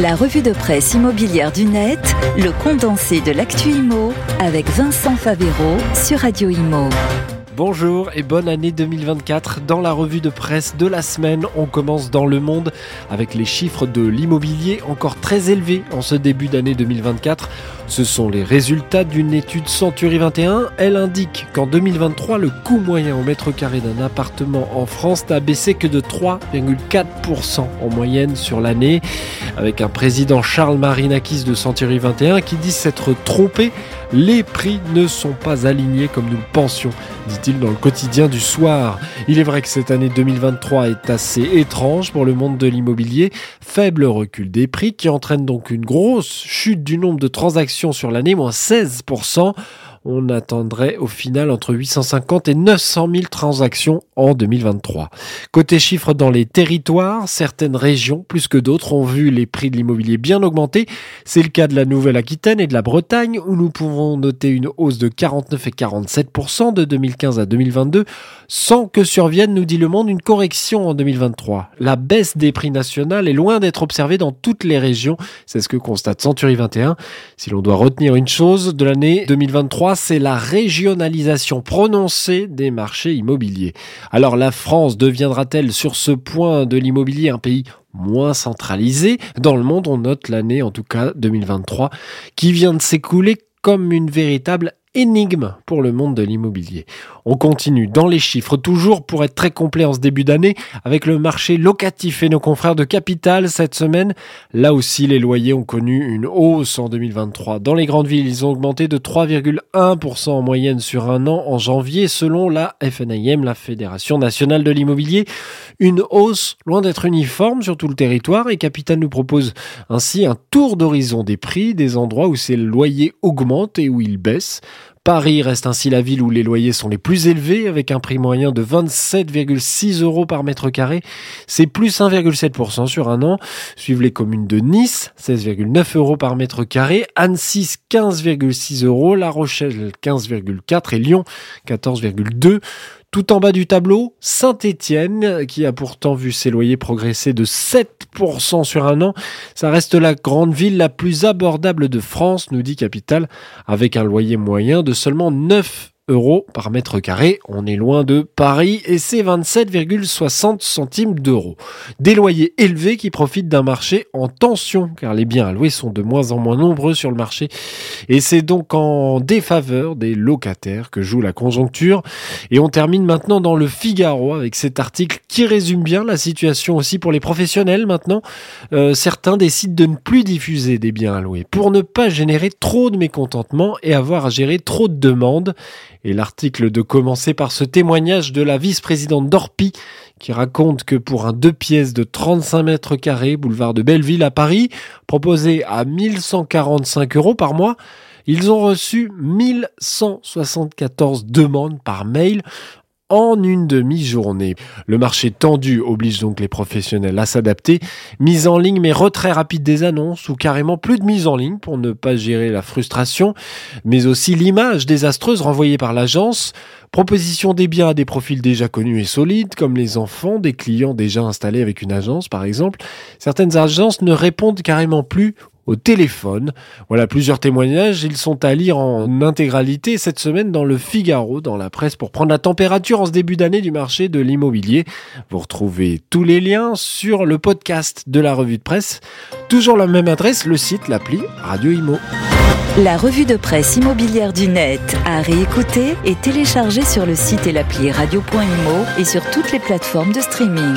La revue de presse immobilière du net, le condensé de l'actu IMO avec Vincent Favero sur Radio Imo. Bonjour et bonne année 2024. Dans la revue de presse de la semaine, on commence dans le monde avec les chiffres de l'immobilier encore très élevés en ce début d'année 2024. Ce sont les résultats d'une étude Century 21. Elle indique qu'en 2023, le coût moyen au mètre carré d'un appartement en France n'a baissé que de 3,4% en moyenne sur l'année. Avec un président Charles Marinakis de Century 21 qui dit s'être trompé les prix ne sont pas alignés comme nous le pensions, dit-il dans le quotidien du soir. Il est vrai que cette année 2023 est assez étrange pour le monde de l'immobilier. Faible recul des prix qui entraîne donc une grosse chute du nombre de transactions sur l'année, moins 16% on attendrait au final entre 850 et 900 000 transactions en 2023. Côté chiffres dans les territoires, certaines régions, plus que d'autres, ont vu les prix de l'immobilier bien augmenter. C'est le cas de la Nouvelle-Aquitaine et de la Bretagne, où nous pouvons noter une hausse de 49 et 47% de 2015 à 2022, sans que survienne, nous dit le monde, une correction en 2023. La baisse des prix nationaux est loin d'être observée dans toutes les régions. C'est ce que constate Century 21. Si l'on doit retenir une chose de l'année 2023, c'est la régionalisation prononcée des marchés immobiliers. Alors la France deviendra-t-elle sur ce point de l'immobilier un pays moins centralisé Dans le monde, on note l'année, en tout cas 2023, qui vient de s'écouler comme une véritable énigme pour le monde de l'immobilier. On continue dans les chiffres, toujours pour être très complet en ce début d'année, avec le marché locatif et nos confrères de Capital cette semaine. Là aussi, les loyers ont connu une hausse en 2023. Dans les grandes villes, ils ont augmenté de 3,1% en moyenne sur un an en janvier, selon la FNIM, la Fédération nationale de l'immobilier. Une hausse loin d'être uniforme sur tout le territoire et Capital nous propose ainsi un tour d'horizon des prix, des endroits où ces loyers augmentent et où ils baissent. Paris reste ainsi la ville où les loyers sont les plus élevés, avec un prix moyen de 27,6 euros par mètre carré. C'est plus 1,7% sur un an. Suivent les communes de Nice, 16,9 euros par mètre carré, Annecy, 15,6 euros, La Rochelle, 15,4 et Lyon, 14,2. Tout en bas du tableau, Saint-Étienne, qui a pourtant vu ses loyers progresser de 7% sur un an. Ça reste la grande ville la plus abordable de France, nous dit Capital, avec un loyer moyen de seulement 9 euros par mètre carré. On est loin de Paris et c'est 27,60 centimes d'euros. Des loyers élevés qui profitent d'un marché en tension car les biens à louer sont de moins en moins nombreux sur le marché et c'est donc en défaveur des locataires que joue la conjoncture. Et on termine maintenant dans le Figaro avec cet article qui résume bien la situation aussi pour les professionnels maintenant. Euh, certains décident de ne plus diffuser des biens à louer pour ne pas générer trop de mécontentement et avoir à gérer trop de demandes. Et l'article de commencer par ce témoignage de la vice-présidente d'Orpi qui raconte que pour un deux pièces de 35 mètres carrés, boulevard de Belleville à Paris, proposé à 1145 euros par mois, ils ont reçu 1174 demandes par mail en une demi-journée. Le marché tendu oblige donc les professionnels à s'adapter. Mise en ligne mais retrait rapide des annonces ou carrément plus de mise en ligne pour ne pas gérer la frustration, mais aussi l'image désastreuse renvoyée par l'agence. Proposition des biens à des profils déjà connus et solides, comme les enfants des clients déjà installés avec une agence par exemple. Certaines agences ne répondent carrément plus au téléphone. Voilà plusieurs témoignages. Ils sont à lire en intégralité cette semaine dans le Figaro, dans la presse, pour prendre la température en ce début d'année du marché de l'immobilier. Vous retrouvez tous les liens sur le podcast de la revue de presse. Toujours la même adresse, le site, l'appli Radio Imo. La revue de presse immobilière du net à réécouter et télécharger sur le site et l'appli radio.imo et sur toutes les plateformes de streaming.